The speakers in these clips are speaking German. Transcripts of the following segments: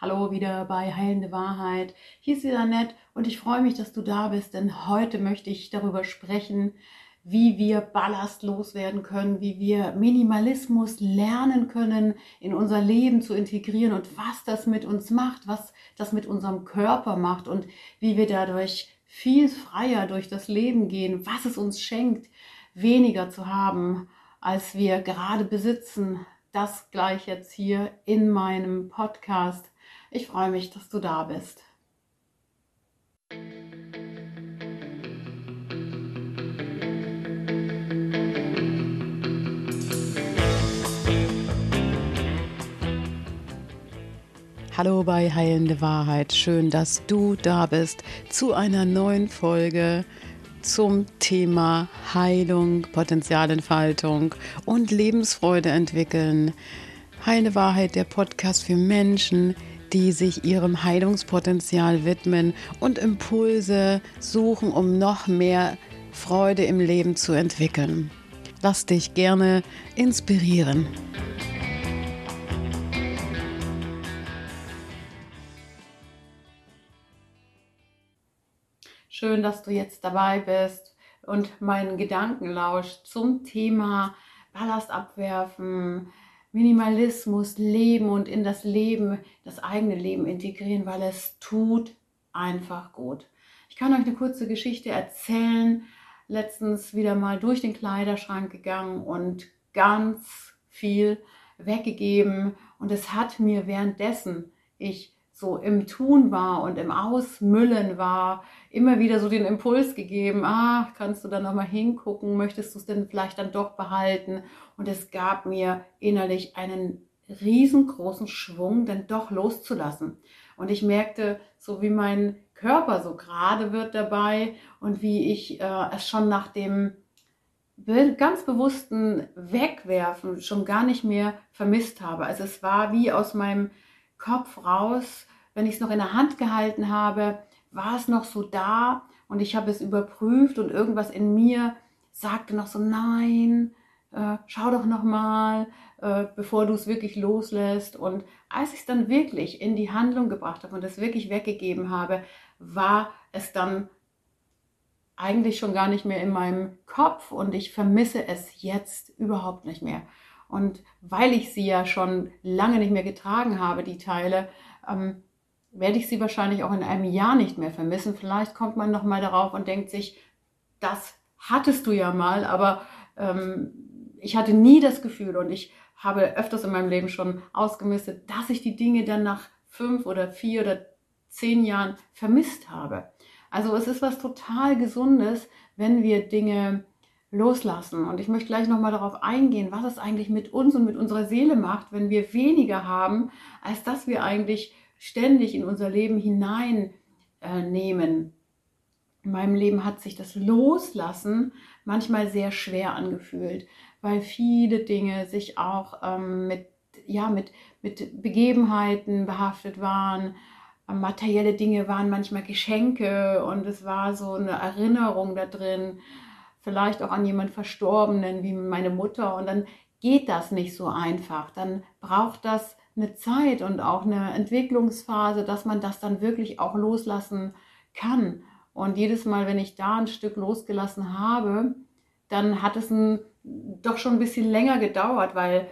Hallo wieder bei Heilende Wahrheit. Hier ist wieder nett und ich freue mich, dass du da bist, denn heute möchte ich darüber sprechen, wie wir Ballast loswerden können, wie wir Minimalismus lernen können, in unser Leben zu integrieren und was das mit uns macht, was das mit unserem Körper macht und wie wir dadurch viel freier durch das Leben gehen, was es uns schenkt, weniger zu haben, als wir gerade besitzen. Das gleich jetzt hier in meinem Podcast. Ich freue mich, dass du da bist. Hallo bei Heilende Wahrheit. Schön, dass du da bist zu einer neuen Folge zum Thema Heilung, Potenzialentfaltung und Lebensfreude entwickeln. Heilende Wahrheit, der Podcast für Menschen, die sich ihrem Heilungspotenzial widmen und Impulse suchen, um noch mehr Freude im Leben zu entwickeln. Lass dich gerne inspirieren. Schön, dass du jetzt dabei bist und meinen Gedanken lauscht zum Thema Ballast abwerfen, Minimalismus leben und in das Leben, das eigene Leben integrieren, weil es tut einfach gut. Ich kann euch eine kurze Geschichte erzählen. Letztens wieder mal durch den Kleiderschrank gegangen und ganz viel weggegeben. Und es hat mir währenddessen ich so im Tun war und im Ausmüllen war, immer wieder so den Impuls gegeben, ah, kannst du da nochmal hingucken, möchtest du es denn vielleicht dann doch behalten? Und es gab mir innerlich einen riesengroßen Schwung, denn doch loszulassen. Und ich merkte, so wie mein Körper so gerade wird dabei und wie ich äh, es schon nach dem ganz bewussten Wegwerfen schon gar nicht mehr vermisst habe. Also es war wie aus meinem Kopf raus, wenn ich es noch in der Hand gehalten habe, war es noch so da und ich habe es überprüft und irgendwas in mir sagte noch so, nein, äh, schau doch noch mal, äh, bevor du es wirklich loslässt. Und als ich es dann wirklich in die Handlung gebracht habe und es wirklich weggegeben habe, war es dann eigentlich schon gar nicht mehr in meinem Kopf und ich vermisse es jetzt überhaupt nicht mehr. Und weil ich sie ja schon lange nicht mehr getragen habe, die Teile, ähm, werde ich sie wahrscheinlich auch in einem Jahr nicht mehr vermissen. Vielleicht kommt man noch mal darauf und denkt sich, das hattest du ja mal, aber ähm, ich hatte nie das Gefühl und ich habe öfters in meinem Leben schon ausgemistet, dass ich die Dinge dann nach fünf oder vier oder zehn Jahren vermisst habe. Also es ist was total Gesundes, wenn wir Dinge loslassen. Und ich möchte gleich nochmal darauf eingehen, was es eigentlich mit uns und mit unserer Seele macht, wenn wir weniger haben, als dass wir eigentlich ständig in unser Leben hineinnehmen. Äh, in meinem Leben hat sich das Loslassen manchmal sehr schwer angefühlt, weil viele Dinge sich auch ähm, mit, ja, mit, mit Begebenheiten behaftet waren. Ähm, materielle Dinge waren manchmal Geschenke und es war so eine Erinnerung da drin, vielleicht auch an jemand Verstorbenen wie meine Mutter. Und dann geht das nicht so einfach. Dann braucht das eine Zeit und auch eine Entwicklungsphase, dass man das dann wirklich auch loslassen kann. Und jedes Mal, wenn ich da ein Stück losgelassen habe, dann hat es ein, doch schon ein bisschen länger gedauert, weil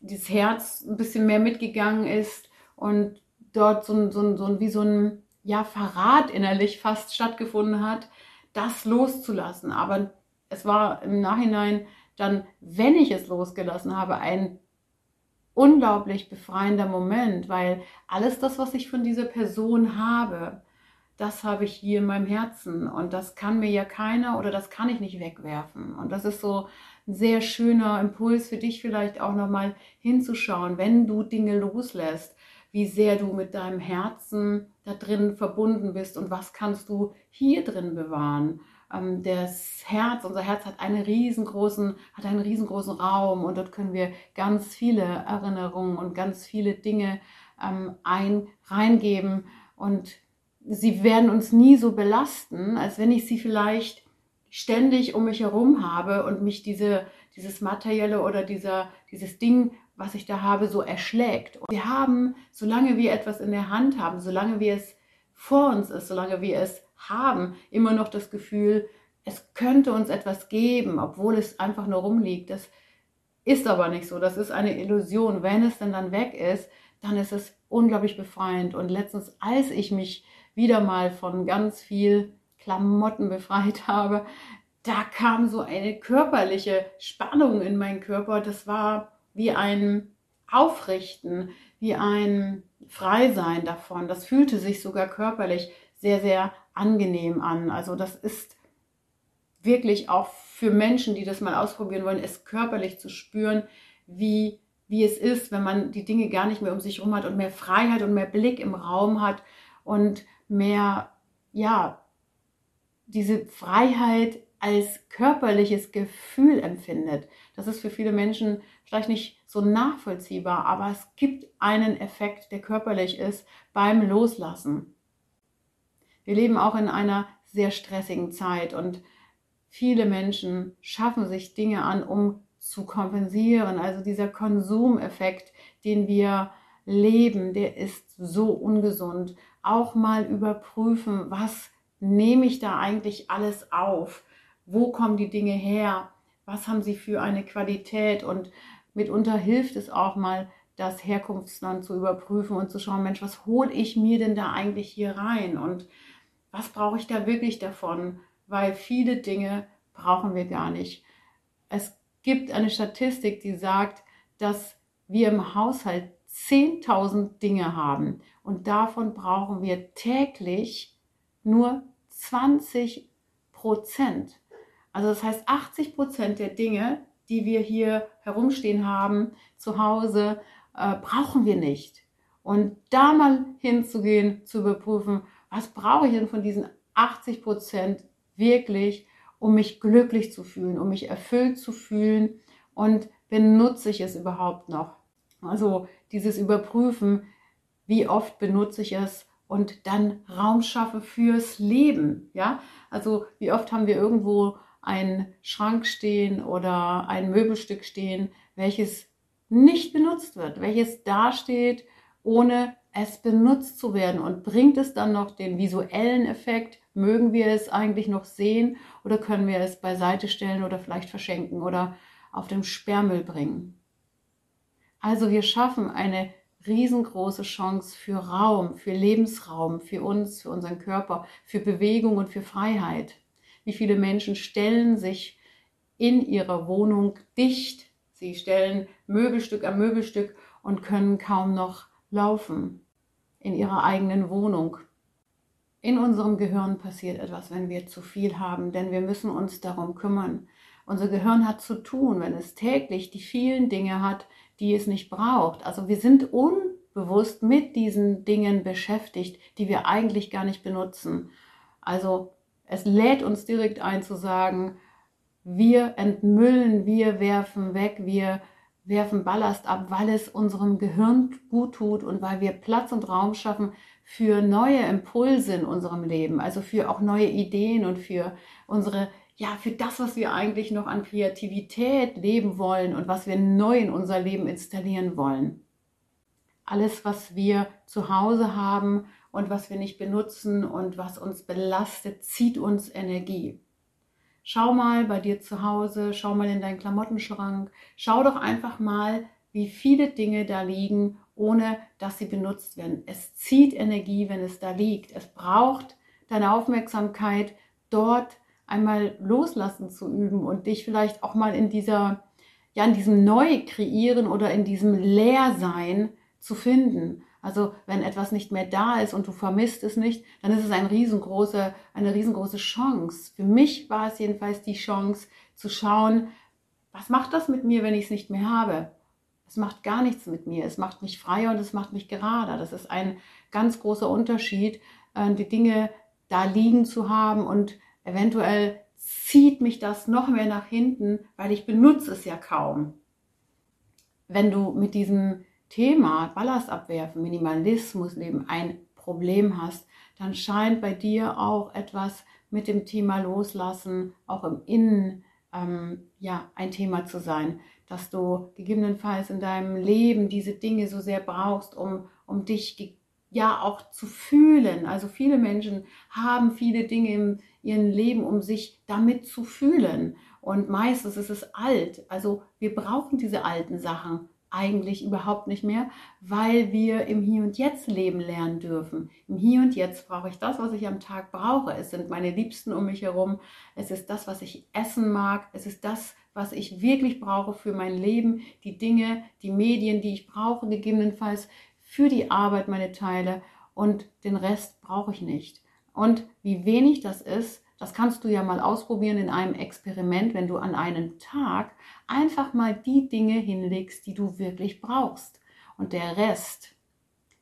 das Herz ein bisschen mehr mitgegangen ist und dort so ein, so ein, so ein wie so ein ja, Verrat innerlich fast stattgefunden hat, das loszulassen. Aber es war im Nachhinein dann, wenn ich es losgelassen habe, ein unglaublich befreiender Moment, weil alles das, was ich von dieser Person habe, das habe ich hier in meinem Herzen und das kann mir ja keiner oder das kann ich nicht wegwerfen. Und das ist so ein sehr schöner Impuls für dich vielleicht auch nochmal hinzuschauen, wenn du Dinge loslässt, wie sehr du mit deinem Herzen da drin verbunden bist und was kannst du hier drin bewahren ähm, das Herz, unser Herz hat einen riesengroßen, hat einen riesengroßen Raum und dort können wir ganz viele Erinnerungen und ganz viele Dinge ähm, ein, reingeben und sie werden uns nie so belasten, als wenn ich sie vielleicht ständig um mich herum habe und mich diese, dieses materielle oder dieser, dieses Ding was ich da habe, so erschlägt. Und wir haben, solange wir etwas in der Hand haben, solange wir es vor uns ist, solange wir es haben, immer noch das Gefühl, es könnte uns etwas geben, obwohl es einfach nur rumliegt. Das ist aber nicht so. Das ist eine Illusion. Wenn es dann dann weg ist, dann ist es unglaublich befreiend. Und letztens, als ich mich wieder mal von ganz viel Klamotten befreit habe, da kam so eine körperliche Spannung in meinen Körper. Das war wie ein Aufrichten, wie ein Freisein davon. Das fühlte sich sogar körperlich sehr, sehr angenehm an. Also das ist wirklich auch für Menschen, die das mal ausprobieren wollen, es körperlich zu spüren, wie, wie es ist, wenn man die Dinge gar nicht mehr um sich herum hat und mehr Freiheit und mehr Blick im Raum hat und mehr, ja, diese Freiheit als körperliches Gefühl empfindet. Das ist für viele Menschen vielleicht nicht so nachvollziehbar, aber es gibt einen Effekt, der körperlich ist beim Loslassen. Wir leben auch in einer sehr stressigen Zeit und viele Menschen schaffen sich Dinge an, um zu kompensieren. Also dieser Konsumeffekt, den wir leben, der ist so ungesund. Auch mal überprüfen, was nehme ich da eigentlich alles auf? Wo kommen die Dinge her? Was haben sie für eine Qualität? Und mitunter hilft es auch mal, das Herkunftsland zu überprüfen und zu schauen, Mensch, was hole ich mir denn da eigentlich hier rein? Und was brauche ich da wirklich davon? Weil viele Dinge brauchen wir gar nicht. Es gibt eine Statistik, die sagt, dass wir im Haushalt 10.000 Dinge haben und davon brauchen wir täglich nur 20 Prozent. Also das heißt, 80 Prozent der Dinge, die wir hier herumstehen haben, zu Hause, äh, brauchen wir nicht. Und da mal hinzugehen, zu überprüfen, was brauche ich denn von diesen 80 Prozent wirklich, um mich glücklich zu fühlen, um mich erfüllt zu fühlen und benutze ich es überhaupt noch? Also dieses Überprüfen, wie oft benutze ich es und dann Raum schaffe fürs Leben, ja? Also wie oft haben wir irgendwo einen Schrank stehen oder ein Möbelstück stehen, welches nicht benutzt wird, welches dasteht, ohne es benutzt zu werden und bringt es dann noch den visuellen Effekt? Mögen wir es eigentlich noch sehen oder können wir es beiseite stellen oder vielleicht verschenken oder auf den Sperrmüll bringen? Also wir schaffen eine riesengroße Chance für Raum, für Lebensraum, für uns, für unseren Körper, für Bewegung und für Freiheit. Wie viele Menschen stellen sich in ihrer Wohnung dicht. Sie stellen Möbelstück am Möbelstück und können kaum noch laufen in ihrer eigenen Wohnung. In unserem Gehirn passiert etwas, wenn wir zu viel haben, denn wir müssen uns darum kümmern. Unser Gehirn hat zu tun, wenn es täglich die vielen Dinge hat, die es nicht braucht. Also wir sind unbewusst mit diesen Dingen beschäftigt, die wir eigentlich gar nicht benutzen. Also es lädt uns direkt ein zu sagen, wir entmüllen, wir werfen weg, wir werfen Ballast ab, weil es unserem Gehirn gut tut und weil wir Platz und Raum schaffen für neue Impulse in unserem Leben, also für auch neue Ideen und für unsere, ja, für das, was wir eigentlich noch an Kreativität leben wollen und was wir neu in unser Leben installieren wollen. Alles, was wir zu Hause haben und was wir nicht benutzen und was uns belastet, zieht uns Energie. Schau mal bei dir zu Hause, schau mal in deinen Klamottenschrank, schau doch einfach mal, wie viele Dinge da liegen, ohne dass sie benutzt werden. Es zieht Energie, wenn es da liegt. Es braucht deine Aufmerksamkeit, dort einmal loslassen zu üben und dich vielleicht auch mal in dieser, ja, in diesem Neu-Kreieren oder in diesem Leersein zu finden. Also wenn etwas nicht mehr da ist und du vermisst es nicht, dann ist es ein riesengroße, eine riesengroße Chance. Für mich war es jedenfalls die Chance zu schauen, was macht das mit mir, wenn ich es nicht mehr habe? Es macht gar nichts mit mir. Es macht mich freier und es macht mich gerader. Das ist ein ganz großer Unterschied, äh, die Dinge da liegen zu haben und eventuell zieht mich das noch mehr nach hinten, weil ich benutze es ja kaum. Wenn du mit diesem Thema Ballast abwerfen, Minimalismus leben ein Problem hast, dann scheint bei dir auch etwas mit dem Thema Loslassen auch im Innen ähm, ja ein Thema zu sein. dass du gegebenenfalls in deinem Leben diese Dinge so sehr brauchst, um, um dich ja auch zu fühlen. Also viele Menschen haben viele Dinge im ihrem Leben, um sich damit zu fühlen. Und meistens ist es alt. Also wir brauchen diese alten Sachen eigentlich überhaupt nicht mehr, weil wir im Hier und Jetzt leben lernen dürfen. Im Hier und Jetzt brauche ich das, was ich am Tag brauche. Es sind meine Liebsten um mich herum. Es ist das, was ich essen mag. Es ist das, was ich wirklich brauche für mein Leben. Die Dinge, die Medien, die ich brauche, gegebenenfalls für die Arbeit meine Teile. Und den Rest brauche ich nicht. Und wie wenig das ist, das kannst du ja mal ausprobieren in einem Experiment, wenn du an einem Tag einfach mal die Dinge hinlegst, die du wirklich brauchst. Und der Rest,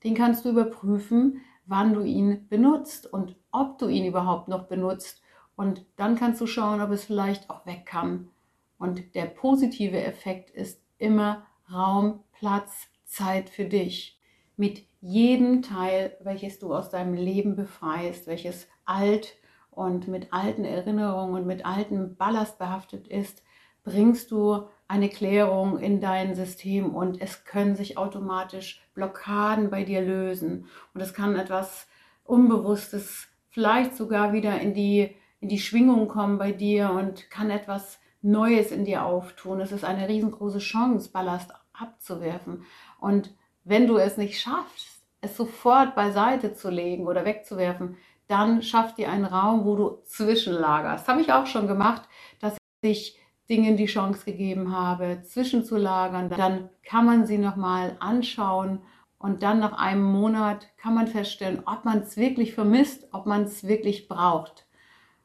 den kannst du überprüfen, wann du ihn benutzt und ob du ihn überhaupt noch benutzt. Und dann kannst du schauen, ob es vielleicht auch weg kann. Und der positive Effekt ist immer Raum, Platz, Zeit für dich. Mit jedem Teil, welches du aus deinem Leben befreist, welches alt und mit alten Erinnerungen und mit altem Ballast behaftet ist, bringst du eine Klärung in dein System und es können sich automatisch Blockaden bei dir lösen. Und es kann etwas Unbewusstes vielleicht sogar wieder in die, in die Schwingung kommen bei dir und kann etwas Neues in dir auftun. Es ist eine riesengroße Chance, Ballast abzuwerfen. Und wenn du es nicht schaffst, es sofort beiseite zu legen oder wegzuwerfen, dann schaff dir einen Raum, wo du zwischenlagerst. Habe ich auch schon gemacht, dass ich Dingen die Chance gegeben habe, zwischenzulagern. Dann kann man sie nochmal anschauen und dann nach einem Monat kann man feststellen, ob man es wirklich vermisst, ob man es wirklich braucht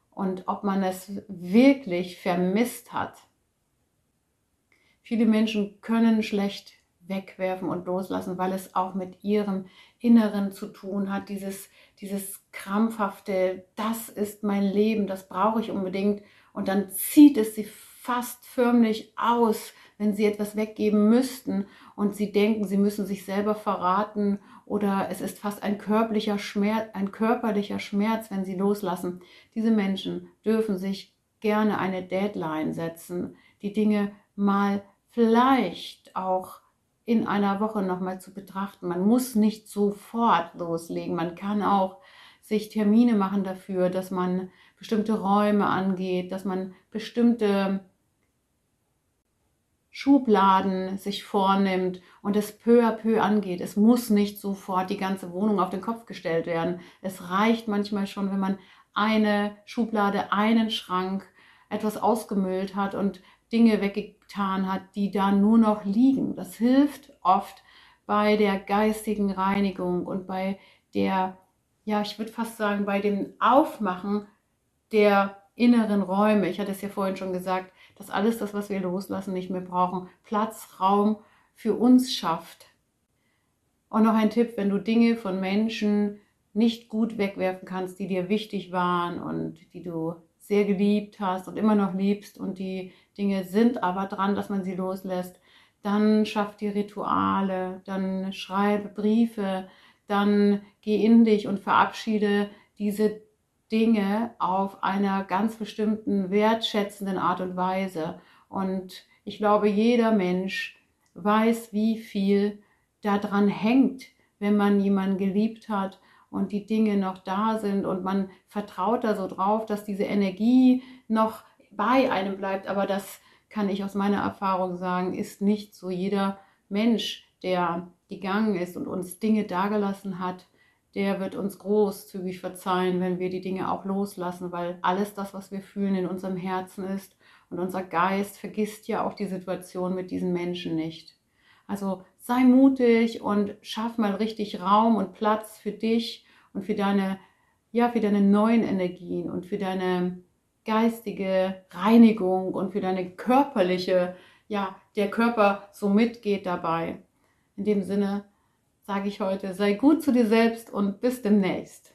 und ob man es wirklich vermisst hat. Viele Menschen können schlecht wegwerfen und loslassen, weil es auch mit ihrem Inneren zu tun hat, dieses, dieses krampfhafte, das ist mein Leben, das brauche ich unbedingt. Und dann zieht es sie fast förmlich aus, wenn sie etwas weggeben müssten und sie denken, sie müssen sich selber verraten oder es ist fast ein körperlicher Schmerz, ein körperlicher Schmerz, wenn sie loslassen. Diese Menschen dürfen sich gerne eine Deadline setzen, die Dinge mal vielleicht auch in einer Woche nochmal zu betrachten. Man muss nicht sofort loslegen. Man kann auch sich Termine machen dafür, dass man bestimmte Räume angeht, dass man bestimmte Schubladen sich vornimmt und es peu à peu angeht. Es muss nicht sofort die ganze Wohnung auf den Kopf gestellt werden. Es reicht manchmal schon, wenn man eine Schublade, einen Schrank, etwas ausgemüllt hat und Dinge weggetan hat, die da nur noch liegen. Das hilft oft bei der geistigen Reinigung und bei der, ja, ich würde fast sagen, bei dem Aufmachen der inneren Räume. Ich hatte es ja vorhin schon gesagt, dass alles das, was wir loslassen, nicht mehr brauchen, Platz, Raum für uns schafft. Und noch ein Tipp, wenn du Dinge von Menschen nicht gut wegwerfen kannst, die dir wichtig waren und die du sehr geliebt hast und immer noch liebst und die Dinge sind aber dran, dass man sie loslässt, dann schaff dir Rituale, dann schreibe Briefe, dann geh in dich und verabschiede diese Dinge auf einer ganz bestimmten wertschätzenden Art und Weise. Und ich glaube, jeder Mensch weiß, wie viel daran hängt, wenn man jemanden geliebt hat und die Dinge noch da sind und man vertraut da so drauf, dass diese Energie noch bei einem bleibt. Aber das kann ich aus meiner Erfahrung sagen, ist nicht so. Jeder Mensch, der gegangen ist und uns Dinge dagelassen hat, der wird uns großzügig verzeihen, wenn wir die Dinge auch loslassen, weil alles das, was wir fühlen, in unserem Herzen ist. Und unser Geist vergisst ja auch die Situation mit diesen Menschen nicht. Also sei mutig und schaff mal richtig Raum und Platz für dich und für deine, ja, für deine neuen Energien und für deine geistige Reinigung und für deine körperliche, ja, der Körper so mitgeht dabei. In dem Sinne sage ich heute, sei gut zu dir selbst und bis demnächst.